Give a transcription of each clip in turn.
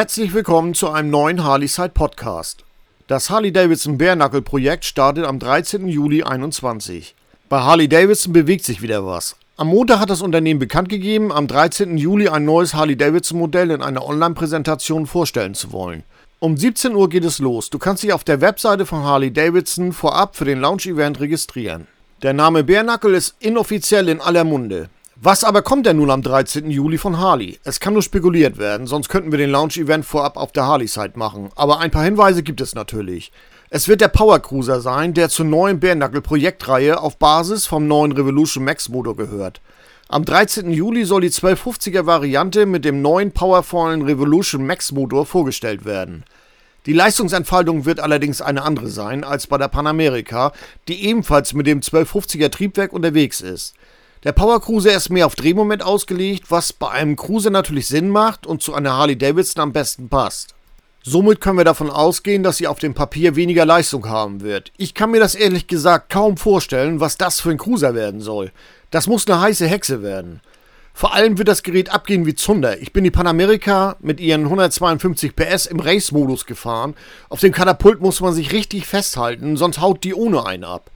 Herzlich willkommen zu einem neuen Harley-Side Podcast. Das Harley-Davidson Bare Projekt startet am 13. Juli 2021. Bei Harley-Davidson bewegt sich wieder was. Am Montag hat das Unternehmen bekannt gegeben, am 13. Juli ein neues Harley-Davidson-Modell in einer Online-Präsentation vorstellen zu wollen. Um 17 Uhr geht es los. Du kannst dich auf der Webseite von Harley-Davidson vorab für den Launch-Event registrieren. Der Name Bare ist inoffiziell in aller Munde. Was aber kommt denn nun am 13. Juli von Harley? Es kann nur spekuliert werden, sonst könnten wir den Launch-Event vorab auf der Harley-Site machen. Aber ein paar Hinweise gibt es natürlich. Es wird der Power Cruiser sein, der zur neuen Bärnackel Projektreihe auf Basis vom neuen Revolution Max Motor gehört. Am 13. Juli soll die 1250er Variante mit dem neuen powervollen Revolution Max Motor vorgestellt werden. Die Leistungsentfaltung wird allerdings eine andere sein als bei der Panamerika, die ebenfalls mit dem 1250er Triebwerk unterwegs ist. Der Power Cruiser ist mehr auf Drehmoment ausgelegt, was bei einem Cruiser natürlich Sinn macht und zu einer Harley Davidson am besten passt. Somit können wir davon ausgehen, dass sie auf dem Papier weniger Leistung haben wird. Ich kann mir das ehrlich gesagt kaum vorstellen, was das für ein Cruiser werden soll. Das muss eine heiße Hexe werden. Vor allem wird das Gerät abgehen wie Zunder. Ich bin die Panamerika mit ihren 152 PS im Race-Modus gefahren. Auf dem Katapult muss man sich richtig festhalten, sonst haut die ohne einen ab.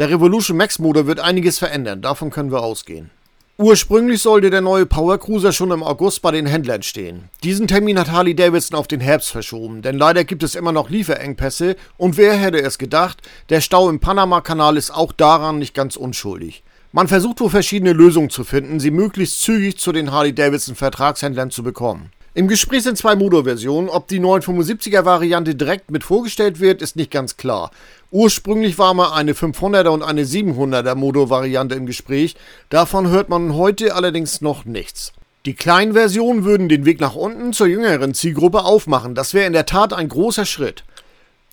Der Revolution Max Motor wird einiges verändern, davon können wir ausgehen. Ursprünglich sollte der neue Power Cruiser schon im August bei den Händlern stehen. Diesen Termin hat Harley Davidson auf den Herbst verschoben, denn leider gibt es immer noch Lieferengpässe und wer hätte es gedacht, der Stau im Panama-Kanal ist auch daran nicht ganz unschuldig. Man versucht wohl verschiedene Lösungen zu finden, sie möglichst zügig zu den Harley Davidson Vertragshändlern zu bekommen. Im Gespräch sind zwei Motorversionen. Ob die 975er Variante direkt mit vorgestellt wird, ist nicht ganz klar. Ursprünglich war mal eine 500er und eine 700er Motorvariante im Gespräch. Davon hört man heute allerdings noch nichts. Die kleinen Versionen würden den Weg nach unten zur jüngeren Zielgruppe aufmachen. Das wäre in der Tat ein großer Schritt.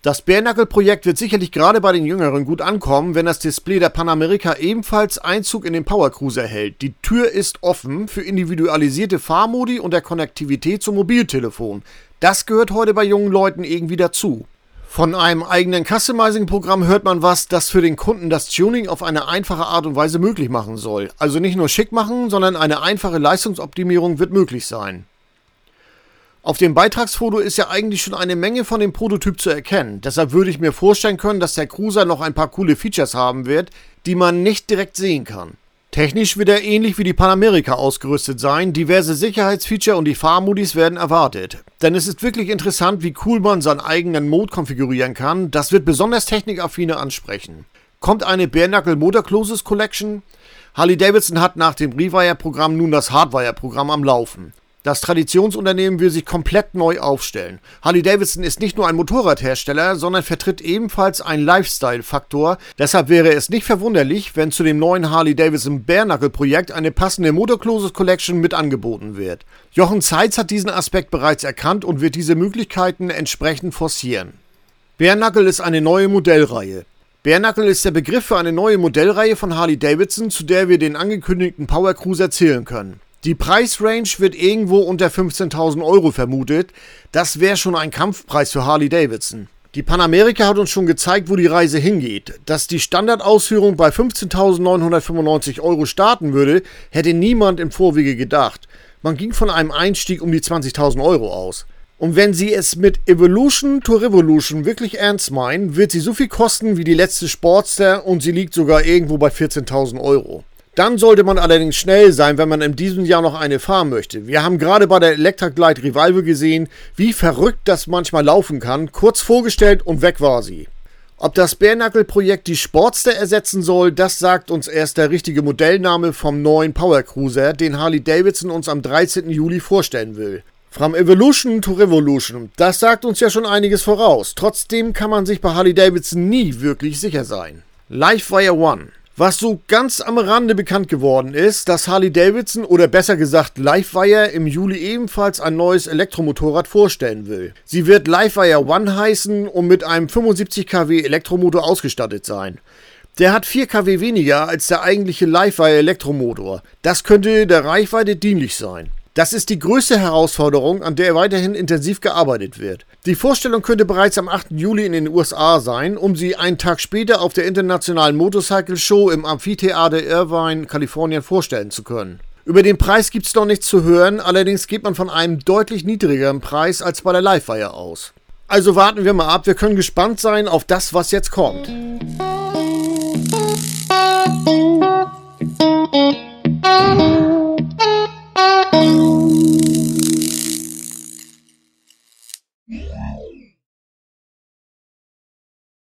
Das Bärnackel-Projekt wird sicherlich gerade bei den Jüngeren gut ankommen, wenn das Display der Panamerika ebenfalls Einzug in den Power Cruiser hält. Die Tür ist offen für individualisierte Fahrmodi und der Konnektivität zum Mobiltelefon. Das gehört heute bei jungen Leuten irgendwie dazu. Von einem eigenen Customizing-Programm hört man was, das für den Kunden das Tuning auf eine einfache Art und Weise möglich machen soll. Also nicht nur schick machen, sondern eine einfache Leistungsoptimierung wird möglich sein. Auf dem Beitragsfoto ist ja eigentlich schon eine Menge von dem Prototyp zu erkennen. Deshalb würde ich mir vorstellen können, dass der Cruiser noch ein paar coole Features haben wird, die man nicht direkt sehen kann. Technisch wird er ähnlich wie die Panamerika ausgerüstet sein. Diverse Sicherheitsfeature und die Fahrmodis werden erwartet. Denn es ist wirklich interessant, wie cool man seinen eigenen Mode konfigurieren kann. Das wird besonders Technikaffine ansprechen. Kommt eine Bare Motor Closes Collection? Harley Davidson hat nach dem Rewire-Programm nun das Hardwire-Programm am Laufen. Das Traditionsunternehmen will sich komplett neu aufstellen. Harley Davidson ist nicht nur ein Motorradhersteller, sondern vertritt ebenfalls einen Lifestyle-Faktor. Deshalb wäre es nicht verwunderlich, wenn zu dem neuen Harley Davidson Bare Projekt eine passende Motorcloses Collection mit angeboten wird. Jochen Zeitz hat diesen Aspekt bereits erkannt und wird diese Möglichkeiten entsprechend forcieren. Bare ist eine neue Modellreihe. Bare ist der Begriff für eine neue Modellreihe von Harley Davidson, zu der wir den angekündigten Power Cruiser zählen können. Die Preisrange wird irgendwo unter 15.000 Euro vermutet. Das wäre schon ein Kampfpreis für Harley Davidson. Die Panamerika hat uns schon gezeigt, wo die Reise hingeht. Dass die Standardausführung bei 15.995 Euro starten würde, hätte niemand im Vorwege gedacht. Man ging von einem Einstieg um die 20.000 Euro aus. Und wenn Sie es mit Evolution to Revolution wirklich ernst meinen, wird sie so viel kosten wie die letzte Sportster und sie liegt sogar irgendwo bei 14.000 Euro. Dann sollte man allerdings schnell sein, wenn man in diesem Jahr noch eine fahren möchte. Wir haben gerade bei der Electra Glide Revival gesehen, wie verrückt das manchmal laufen kann. Kurz vorgestellt und weg war sie. Ob das Bärnackel-Projekt die Sportster ersetzen soll, das sagt uns erst der richtige Modellname vom neuen Power Cruiser, den Harley Davidson uns am 13. Juli vorstellen will. From Evolution to Revolution, das sagt uns ja schon einiges voraus. Trotzdem kann man sich bei Harley Davidson nie wirklich sicher sein. Livewire One. Was so ganz am Rande bekannt geworden ist, dass Harley Davidson oder besser gesagt Livewire im Juli ebenfalls ein neues Elektromotorrad vorstellen will. Sie wird Livewire One heißen und mit einem 75 kW Elektromotor ausgestattet sein. Der hat 4 kW weniger als der eigentliche Livewire Elektromotor. Das könnte der Reichweite dienlich sein. Das ist die größte Herausforderung, an der weiterhin intensiv gearbeitet wird. Die Vorstellung könnte bereits am 8. Juli in den USA sein, um sie einen Tag später auf der Internationalen Motorcycle Show im Amphitheater Irvine, Kalifornien vorstellen zu können. Über den Preis gibt's noch nichts zu hören, allerdings geht man von einem deutlich niedrigeren Preis als bei der Livewire aus. Also warten wir mal ab, wir können gespannt sein auf das, was jetzt kommt.